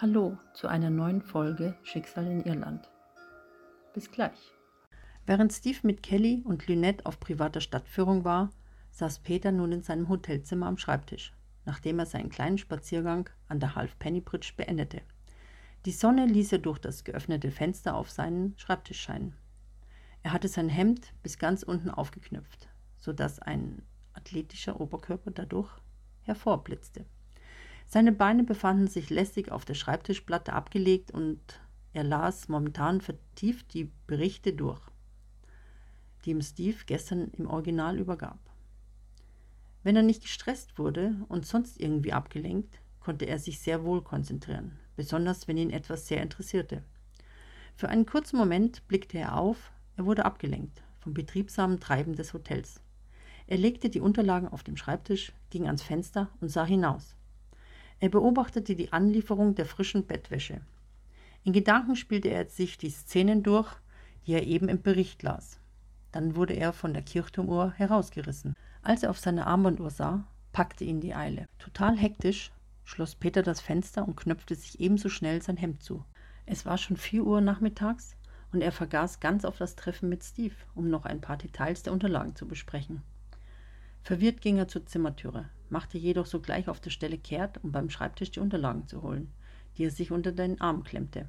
Hallo zu einer neuen Folge Schicksal in Irland. Bis gleich. Während Steve mit Kelly und Lynette auf privater Stadtführung war, saß Peter nun in seinem Hotelzimmer am Schreibtisch, nachdem er seinen kleinen Spaziergang an der Halfpenny Bridge beendete. Die Sonne ließ er durch das geöffnete Fenster auf seinen Schreibtisch scheinen. Er hatte sein Hemd bis ganz unten aufgeknüpft, sodass ein athletischer Oberkörper dadurch hervorblitzte. Seine Beine befanden sich lässig auf der Schreibtischplatte abgelegt und er las momentan vertieft die Berichte durch, die ihm Steve gestern im Original übergab. Wenn er nicht gestresst wurde und sonst irgendwie abgelenkt, konnte er sich sehr wohl konzentrieren, besonders wenn ihn etwas sehr interessierte. Für einen kurzen Moment blickte er auf, er wurde abgelenkt vom betriebsamen Treiben des Hotels. Er legte die Unterlagen auf dem Schreibtisch, ging ans Fenster und sah hinaus. Er beobachtete die Anlieferung der frischen Bettwäsche. In Gedanken spielte er sich die Szenen durch, die er eben im Bericht las. Dann wurde er von der Kirchturmuhr herausgerissen. Als er auf seine Armbanduhr sah, packte ihn die Eile. Total hektisch schloss Peter das Fenster und knöpfte sich ebenso schnell sein Hemd zu. Es war schon vier Uhr nachmittags und er vergaß ganz auf das Treffen mit Steve, um noch ein paar Details der Unterlagen zu besprechen. Verwirrt ging er zur Zimmertüre, machte jedoch sogleich auf der Stelle kehrt, um beim Schreibtisch die Unterlagen zu holen, die er sich unter den Arm klemmte.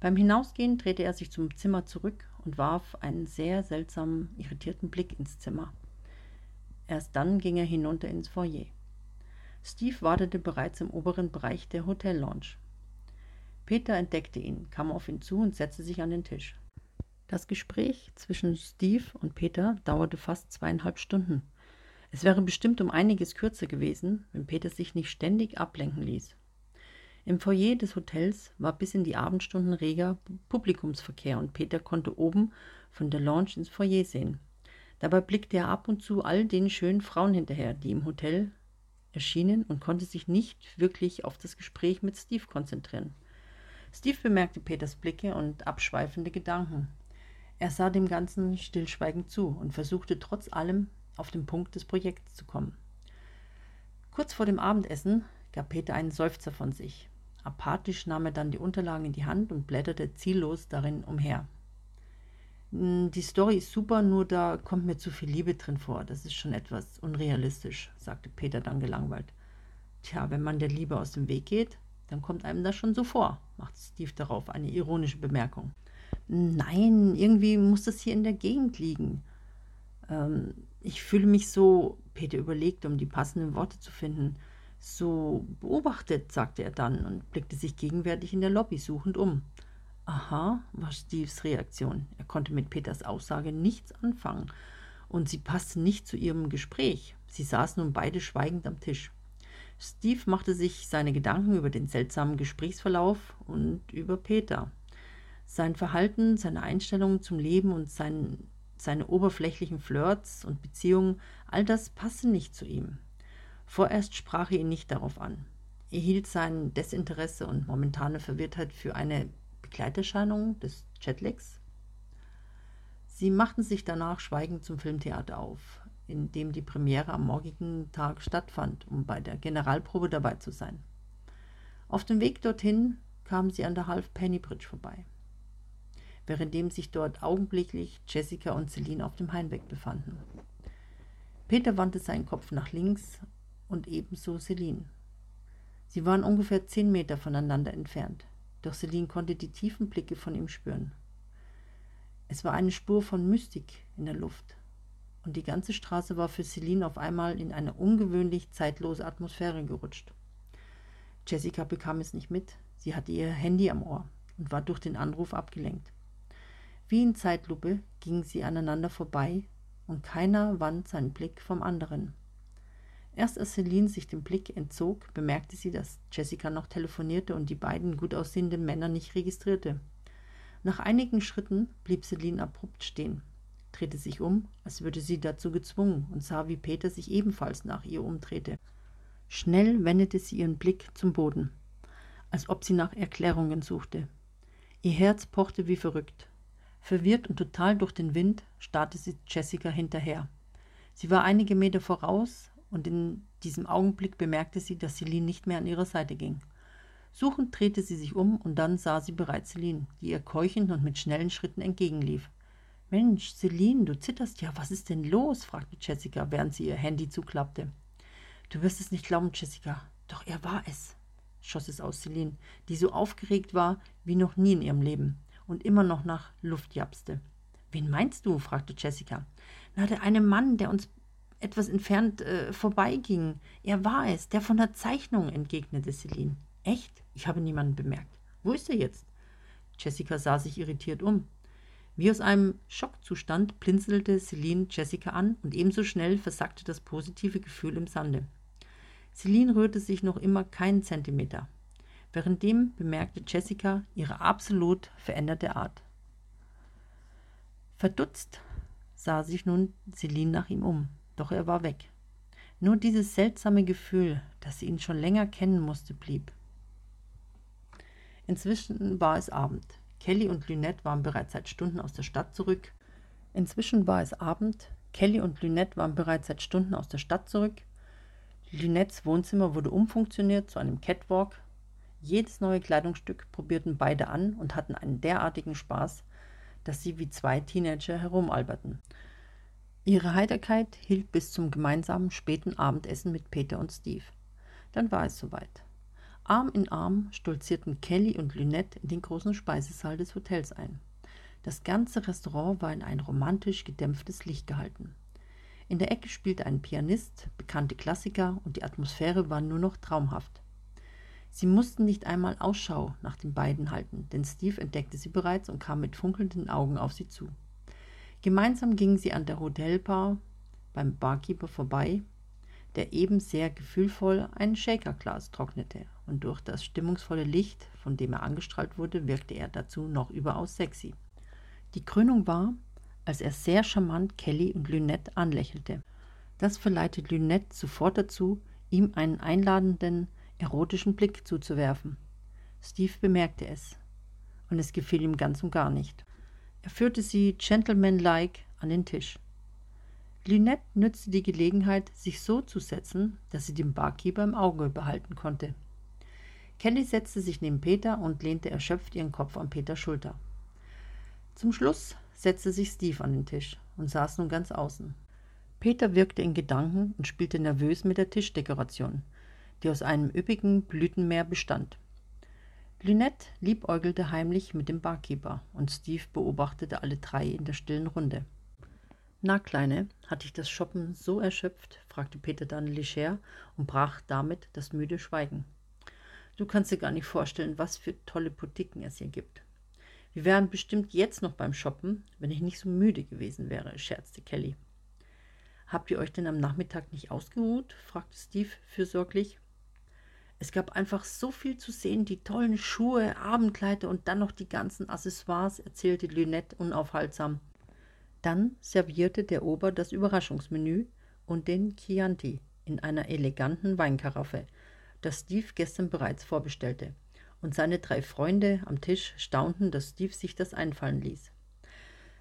Beim Hinausgehen drehte er sich zum Zimmer zurück und warf einen sehr seltsamen, irritierten Blick ins Zimmer. Erst dann ging er hinunter ins Foyer. Steve wartete bereits im oberen Bereich der Hotellounge. Peter entdeckte ihn, kam auf ihn zu und setzte sich an den Tisch. Das Gespräch zwischen Steve und Peter dauerte fast zweieinhalb Stunden. Es wäre bestimmt um einiges kürzer gewesen, wenn Peter sich nicht ständig ablenken ließ. Im Foyer des Hotels war bis in die Abendstunden reger Publikumsverkehr und Peter konnte oben von der Lounge ins Foyer sehen. Dabei blickte er ab und zu all den schönen Frauen hinterher, die im Hotel erschienen und konnte sich nicht wirklich auf das Gespräch mit Steve konzentrieren. Steve bemerkte Peters Blicke und abschweifende Gedanken. Er sah dem Ganzen stillschweigend zu und versuchte trotz allem auf den Punkt des Projekts zu kommen. Kurz vor dem Abendessen gab Peter einen Seufzer von sich. Apathisch nahm er dann die Unterlagen in die Hand und blätterte ziellos darin umher. Hm, die Story ist super, nur da kommt mir zu viel Liebe drin vor. Das ist schon etwas unrealistisch, sagte Peter dann gelangweilt. Tja, wenn man der Liebe aus dem Weg geht, dann kommt einem das schon so vor, machte Steve darauf eine ironische Bemerkung. Nein, irgendwie muss das hier in der Gegend liegen. Ähm, ich fühle mich so, Peter überlegte, um die passenden Worte zu finden, so beobachtet, sagte er dann und blickte sich gegenwärtig in der Lobby suchend um. Aha, war Steves Reaktion. Er konnte mit Peters Aussage nichts anfangen und sie passte nicht zu ihrem Gespräch. Sie saßen nun beide schweigend am Tisch. Steve machte sich seine Gedanken über den seltsamen Gesprächsverlauf und über Peter. Sein Verhalten, seine Einstellung zum Leben und sein seine oberflächlichen Flirts und Beziehungen, all das passe nicht zu ihm. Vorerst sprach er ihn nicht darauf an. Er hielt sein Desinteresse und momentane Verwirrtheit für eine Begleiterscheinung des Jetlags. Sie machten sich danach schweigend zum Filmtheater auf, in dem die Premiere am morgigen Tag stattfand, um bei der Generalprobe dabei zu sein. Auf dem Weg dorthin kamen sie an der Half-Penny Bridge vorbei währenddem sich dort augenblicklich Jessica und Celine auf dem Heimweg befanden. Peter wandte seinen Kopf nach links und ebenso Celine. Sie waren ungefähr zehn Meter voneinander entfernt, doch Celine konnte die tiefen Blicke von ihm spüren. Es war eine Spur von Mystik in der Luft, und die ganze Straße war für Celine auf einmal in eine ungewöhnlich zeitlose Atmosphäre gerutscht. Jessica bekam es nicht mit, sie hatte ihr Handy am Ohr und war durch den Anruf abgelenkt. Wie in Zeitlupe gingen sie aneinander vorbei und keiner wand seinen Blick vom anderen. Erst als Celine sich dem Blick entzog, bemerkte sie, dass Jessica noch telefonierte und die beiden gut aussehenden Männer nicht registrierte. Nach einigen Schritten blieb Celine abrupt stehen, drehte sich um, als würde sie dazu gezwungen, und sah, wie Peter sich ebenfalls nach ihr umdrehte. Schnell wendete sie ihren Blick zum Boden, als ob sie nach Erklärungen suchte. Ihr Herz pochte wie verrückt. Verwirrt und total durch den Wind starrte sie Jessica hinterher. Sie war einige Meter voraus und in diesem Augenblick bemerkte sie, dass Celine nicht mehr an ihrer Seite ging. Suchend drehte sie sich um und dann sah sie bereits Celine, die ihr keuchend und mit schnellen Schritten entgegenlief. Mensch, Celine, du zitterst ja, was ist denn los? fragte Jessica, während sie ihr Handy zuklappte. Du wirst es nicht glauben, Jessica. Doch er war es, schoss es aus Celine, die so aufgeregt war wie noch nie in ihrem Leben und immer noch nach Luft japste. Wen meinst du? fragte Jessica. Na, der eine Mann, der uns etwas entfernt äh, vorbeiging. Er war es, der von der Zeichnung, entgegnete Celine. Echt? Ich habe niemanden bemerkt. Wo ist er jetzt? Jessica sah sich irritiert um. Wie aus einem Schockzustand blinzelte Celine Jessica an und ebenso schnell versackte das positive Gefühl im Sande. Celine rührte sich noch immer keinen Zentimeter. Währenddem bemerkte Jessica ihre absolut veränderte Art. Verdutzt sah sich nun Celine nach ihm um, doch er war weg. Nur dieses seltsame Gefühl, dass sie ihn schon länger kennen musste, blieb. Inzwischen war es Abend. Kelly und Lynette waren bereits seit Stunden aus der Stadt zurück. Inzwischen war es Abend. Kelly und Lynette waren bereits seit Stunden aus der Stadt zurück. Lynettes Wohnzimmer wurde umfunktioniert zu einem Catwalk. Jedes neue Kleidungsstück probierten beide an und hatten einen derartigen Spaß, dass sie wie zwei Teenager herumalberten. Ihre Heiterkeit hielt bis zum gemeinsamen späten Abendessen mit Peter und Steve. Dann war es soweit. Arm in Arm stolzierten Kelly und Lynette in den großen Speisesaal des Hotels ein. Das ganze Restaurant war in ein romantisch gedämpftes Licht gehalten. In der Ecke spielte ein Pianist, bekannte Klassiker und die Atmosphäre war nur noch traumhaft. Sie mussten nicht einmal Ausschau nach den beiden halten, denn Steve entdeckte sie bereits und kam mit funkelnden Augen auf sie zu. Gemeinsam gingen sie an der Hotelbar beim Barkeeper vorbei, der eben sehr gefühlvoll ein Shakerglas trocknete, und durch das stimmungsvolle Licht, von dem er angestrahlt wurde, wirkte er dazu noch überaus sexy. Die Krönung war, als er sehr charmant Kelly und Lynette anlächelte. Das verleitet Lynette sofort dazu, ihm einen einladenden, erotischen Blick zuzuwerfen. Steve bemerkte es, und es gefiel ihm ganz und gar nicht. Er führte sie gentlemanlike an den Tisch. Lynette nützte die Gelegenheit, sich so zu setzen, dass sie den Barkeeper im Auge behalten konnte. Kelly setzte sich neben Peter und lehnte erschöpft ihren Kopf an Peters Schulter. Zum Schluss setzte sich Steve an den Tisch und saß nun ganz außen. Peter wirkte in Gedanken und spielte nervös mit der Tischdekoration, die aus einem üppigen Blütenmeer bestand. Lynette liebäugelte heimlich mit dem Barkeeper und Steve beobachtete alle drei in der stillen Runde. Na, Kleine, hat dich das Shoppen so erschöpft? fragte Peter dann leger und brach damit das müde Schweigen. Du kannst dir gar nicht vorstellen, was für tolle Boutiquen es hier gibt. Wir wären bestimmt jetzt noch beim Shoppen, wenn ich nicht so müde gewesen wäre, scherzte Kelly. Habt ihr euch denn am Nachmittag nicht ausgeruht? fragte Steve fürsorglich. Es gab einfach so viel zu sehen, die tollen Schuhe, Abendkleider und dann noch die ganzen Accessoires, erzählte Lynette unaufhaltsam. Dann servierte der Ober das Überraschungsmenü und den Chianti in einer eleganten Weinkaraffe, das Steve gestern bereits vorbestellte. Und seine drei Freunde am Tisch staunten, dass Steve sich das einfallen ließ.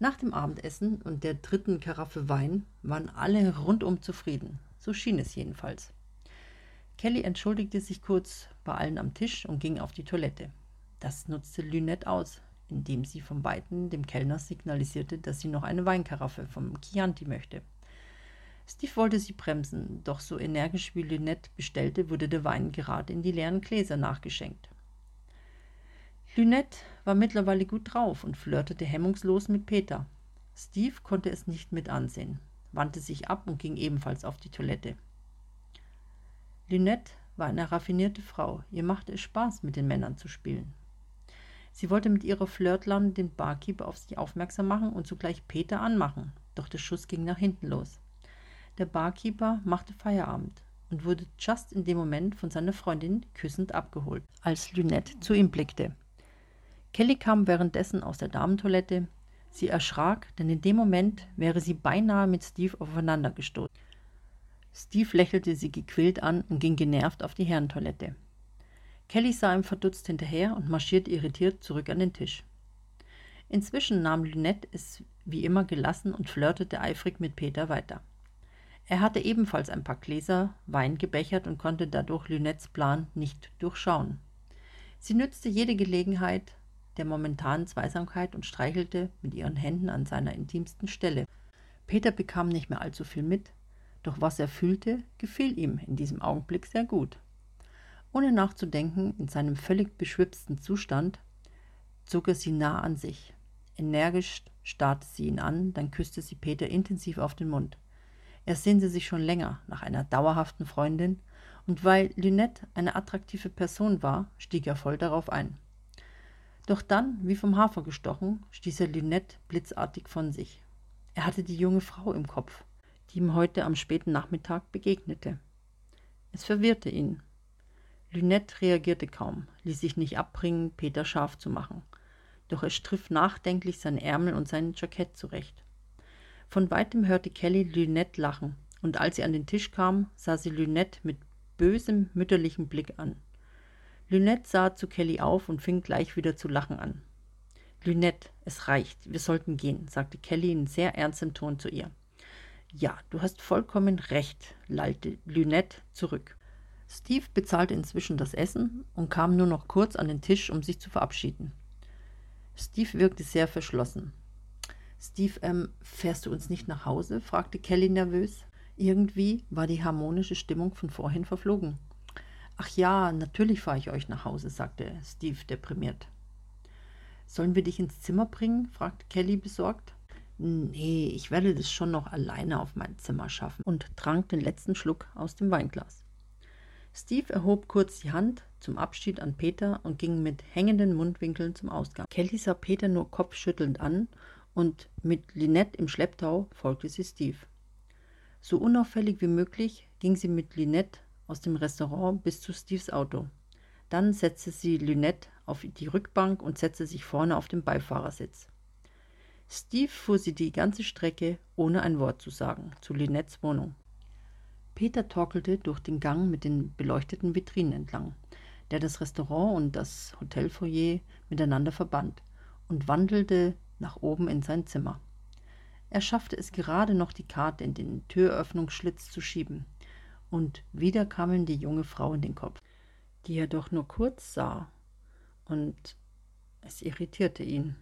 Nach dem Abendessen und der dritten Karaffe Wein waren alle rundum zufrieden. So schien es jedenfalls. Kelly entschuldigte sich kurz bei allen am Tisch und ging auf die Toilette. Das nutzte Lynette aus, indem sie von Weitem dem Kellner signalisierte, dass sie noch eine Weinkaraffe vom Chianti möchte. Steve wollte sie bremsen, doch so energisch wie Lynette bestellte, wurde der Wein gerade in die leeren Gläser nachgeschenkt. Lynette war mittlerweile gut drauf und flirtete hemmungslos mit Peter. Steve konnte es nicht mit ansehen, wandte sich ab und ging ebenfalls auf die Toilette. Lynette war eine raffinierte Frau. Ihr machte es Spaß, mit den Männern zu spielen. Sie wollte mit ihrer Flirtlaune den Barkeeper auf sich aufmerksam machen und zugleich Peter anmachen. Doch der Schuss ging nach hinten los. Der Barkeeper machte Feierabend und wurde just in dem Moment von seiner Freundin küssend abgeholt, als Lynette zu ihm blickte. Kelly kam währenddessen aus der Damentoilette. Sie erschrak, denn in dem Moment wäre sie beinahe mit Steve aufeinander gestoßen. Steve lächelte sie gequält an und ging genervt auf die Herrentoilette. Kelly sah ihm verdutzt hinterher und marschierte irritiert zurück an den Tisch. Inzwischen nahm Lynette es wie immer gelassen und flirtete eifrig mit Peter weiter. Er hatte ebenfalls ein paar Gläser Wein gebechert und konnte dadurch Lynettes Plan nicht durchschauen. Sie nützte jede Gelegenheit der momentanen Zweisamkeit und streichelte mit ihren Händen an seiner intimsten Stelle. Peter bekam nicht mehr allzu viel mit, doch was er fühlte, gefiel ihm in diesem Augenblick sehr gut. Ohne nachzudenken, in seinem völlig beschwipsten Zustand, zog er sie nah an sich. Energisch starrte sie ihn an, dann küsste sie Peter intensiv auf den Mund. Er sehnte sich schon länger nach einer dauerhaften Freundin, und weil Lynette eine attraktive Person war, stieg er voll darauf ein. Doch dann, wie vom Hafer gestochen, stieß er Lynette blitzartig von sich. Er hatte die junge Frau im Kopf, die ihm heute am späten Nachmittag begegnete. Es verwirrte ihn. Lynette reagierte kaum, ließ sich nicht abbringen, Peter scharf zu machen. Doch er striff nachdenklich sein Ärmel und sein Jackett zurecht. Von weitem hörte Kelly Lynette lachen, und als sie an den Tisch kam, sah sie Lynette mit bösem, mütterlichem Blick an. Lynette sah zu Kelly auf und fing gleich wieder zu lachen an. Lynette, es reicht, wir sollten gehen, sagte Kelly in sehr ernstem Ton zu ihr. Ja, du hast vollkommen recht, lallte Lynette zurück. Steve bezahlte inzwischen das Essen und kam nur noch kurz an den Tisch, um sich zu verabschieden. Steve wirkte sehr verschlossen. Steve, ähm, fährst du uns nicht nach Hause? fragte Kelly nervös. Irgendwie war die harmonische Stimmung von vorhin verflogen. Ach ja, natürlich fahre ich euch nach Hause, sagte Steve deprimiert. Sollen wir dich ins Zimmer bringen? fragte Kelly besorgt. Nee, ich werde das schon noch alleine auf mein Zimmer schaffen und trank den letzten Schluck aus dem Weinglas. Steve erhob kurz die Hand zum Abschied an Peter und ging mit hängenden Mundwinkeln zum Ausgang. Kelly sah Peter nur kopfschüttelnd an und mit Lynette im Schlepptau folgte sie Steve. So unauffällig wie möglich ging sie mit Lynette aus dem Restaurant bis zu Steves Auto. Dann setzte sie Lynette auf die Rückbank und setzte sich vorne auf den Beifahrersitz. Steve fuhr sie die ganze Strecke, ohne ein Wort zu sagen, zu Lynettes Wohnung. Peter torkelte durch den Gang mit den beleuchteten Vitrinen entlang, der das Restaurant und das Hotelfoyer miteinander verband, und wandelte nach oben in sein Zimmer. Er schaffte es gerade noch, die Karte in den Türöffnungsschlitz zu schieben, und wieder kam ihm die junge Frau in den Kopf, die er doch nur kurz sah, und es irritierte ihn.